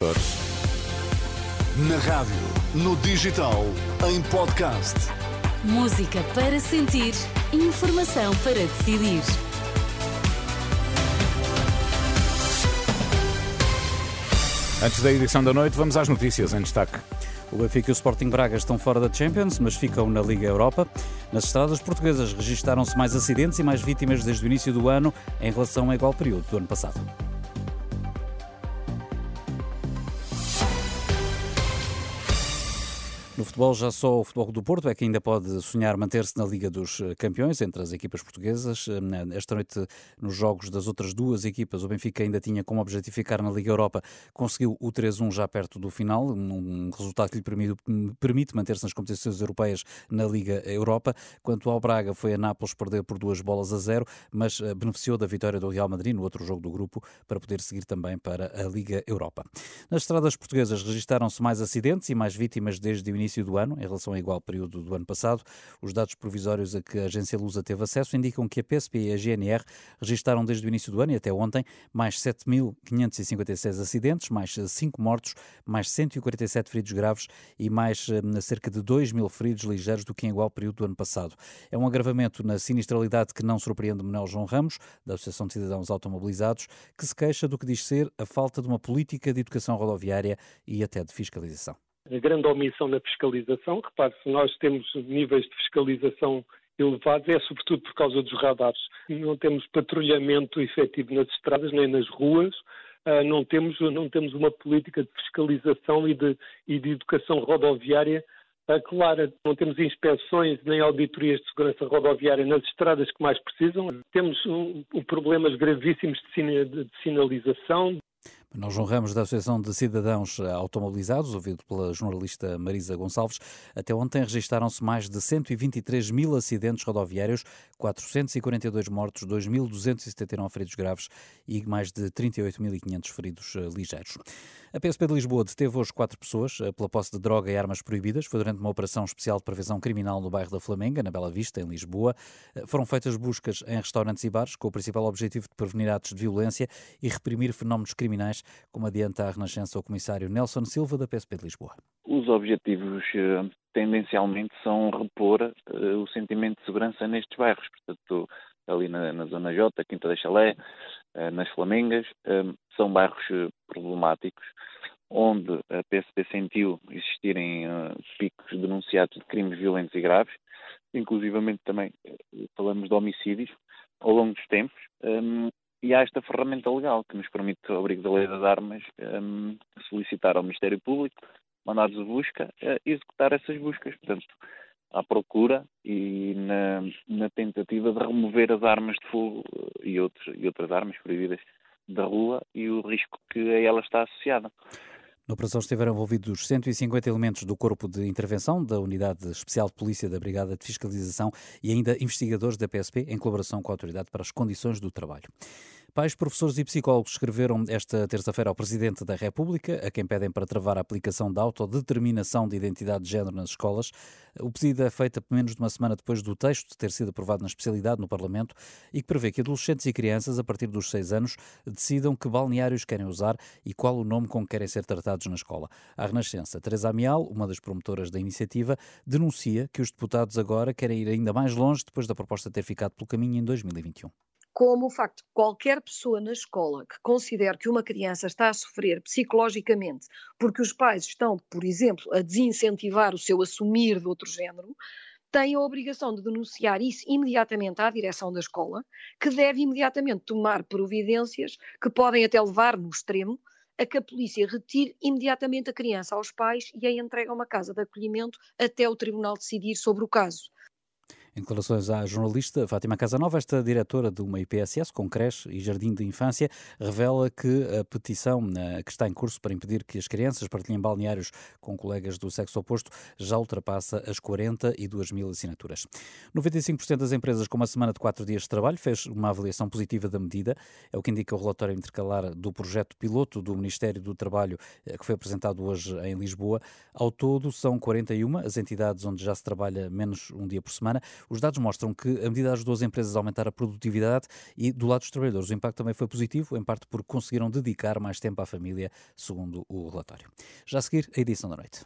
Na rádio, no digital, em podcast. Música para sentir, informação para decidir. Antes da edição da noite, vamos às notícias em destaque. O Benfica e o Sporting Braga estão fora da Champions, mas ficam na Liga Europa. Nas estradas portuguesas registaram-se mais acidentes e mais vítimas desde o início do ano em relação ao igual período do ano passado. No futebol, já só o Futebol do Porto é que ainda pode sonhar manter-se na Liga dos eh, Campeões entre as equipas portuguesas. Eh, esta noite, nos jogos das outras duas equipas, o Benfica ainda tinha como objetivo ficar na Liga Europa, conseguiu o 3-1 já perto do final, um resultado que lhe permite, permite manter-se nas competições europeias na Liga Europa. Quanto ao Braga, foi a Nápoles perder por duas bolas a zero, mas eh, beneficiou da vitória do Real Madrid no outro jogo do grupo para poder seguir também para a Liga Europa. Nas estradas portuguesas registaram-se mais acidentes e mais vítimas desde o início início do ano, em relação ao igual período do ano passado. Os dados provisórios a que a agência Lusa teve acesso indicam que a PSP e a GNR registaram desde o início do ano e até ontem mais 7.556 acidentes, mais 5 mortos, mais 147 feridos graves e mais eh, cerca de 2 mil feridos ligeiros do que em igual período do ano passado. É um agravamento na sinistralidade que não surpreende Manuel João Ramos, da Associação de Cidadãos Automobilizados, que se queixa do que diz ser a falta de uma política de educação rodoviária e até de fiscalização grande omissão na fiscalização. Repare, se nós temos níveis de fiscalização elevados, é sobretudo por causa dos radares. Não temos patrulhamento efetivo nas estradas nem nas ruas. Uh, não, temos, não temos uma política de fiscalização e de, e de educação rodoviária uh, clara. Não temos inspeções nem auditorias de segurança rodoviária nas estradas que mais precisam. Temos um problemas gravíssimos de, de sinalização, Manuel Ramos, da Associação de Cidadãos Automobilizados, ouvido pela jornalista Marisa Gonçalves, até ontem registaram-se mais de 123 mil acidentes rodoviários, 442 mortos, 2.279 feridos graves e mais de 38.500 feridos eh, ligeiros. A PSP de Lisboa deteve hoje quatro pessoas eh, pela posse de droga e armas proibidas. Foi durante uma operação especial de prevenção criminal no bairro da Flamenga, na Bela Vista, em Lisboa. Eh, foram feitas buscas em restaurantes e bares com o principal objetivo de prevenir atos de violência e reprimir fenómenos criminais como adianta a Renascença o comissário Nelson Silva, da PSP de Lisboa. Os objetivos eh, tendencialmente são repor uh, o sentimento de segurança nestes bairros, portanto, ali na, na Zona J, Quinta da Chalé, uh, nas Flamengas, são bairros problemáticos, onde a PSP sentiu existirem picos denunciados de crimes violentos e graves, inclusivamente também falamos de homicídios ao longo dos tempos, e há esta ferramenta legal que nos permite, ao abrigo da lei das armas, um, solicitar ao Ministério Público mandados de busca uh, executar essas buscas. Portanto, à procura e na, na, tentativa de remover as armas de fogo eh, e, outros, e outras armas proibidas da rua e o risco que a ela está associada. Na operação estiveram envolvidos 150 elementos do Corpo de Intervenção, da Unidade Especial de Polícia da Brigada de Fiscalização e ainda investigadores da PSP, em colaboração com a Autoridade para as Condições do Trabalho. Pais, professores e psicólogos escreveram esta terça-feira ao Presidente da República, a quem pedem para travar a aplicação da autodeterminação de identidade de género nas escolas. O pedido é feito menos de uma semana depois do texto ter sido aprovado na especialidade no Parlamento e que prevê que adolescentes e crianças, a partir dos seis anos, decidam que balneários querem usar e qual o nome com que querem ser tratados na escola. A Renascença, Teresa Amial, uma das promotoras da iniciativa, denuncia que os deputados agora querem ir ainda mais longe depois da proposta ter ficado pelo caminho em 2021 como o facto de qualquer pessoa na escola que considere que uma criança está a sofrer psicologicamente porque os pais estão, por exemplo, a desincentivar o seu assumir de outro género, tem a obrigação de denunciar isso imediatamente à direção da escola, que deve imediatamente tomar providências que podem até levar, no extremo, a que a polícia retire imediatamente a criança aos pais e a entregue a uma casa de acolhimento até o tribunal decidir sobre o caso. Em declarações à jornalista Fátima Casanova, esta diretora de uma IPSS com creche e jardim de infância revela que a petição eh, que está em curso para impedir que as crianças partilhem balneários com colegas do sexo oposto já ultrapassa as 42 mil assinaturas. 95% das empresas com uma semana de quatro dias de trabalho fez uma avaliação positiva da medida, é o que indica o relatório intercalar do projeto piloto do Ministério do Trabalho eh, que foi apresentado hoje em Lisboa. Ao todo são 41 as entidades onde já se trabalha menos um dia por semana. Os dados mostram que a medida ajudou as empresas a aumentar a produtividade e, do lado dos trabalhadores, o impacto também foi positivo, em parte porque conseguiram dedicar mais tempo à família, segundo o relatório. Já a seguir, a edição da noite.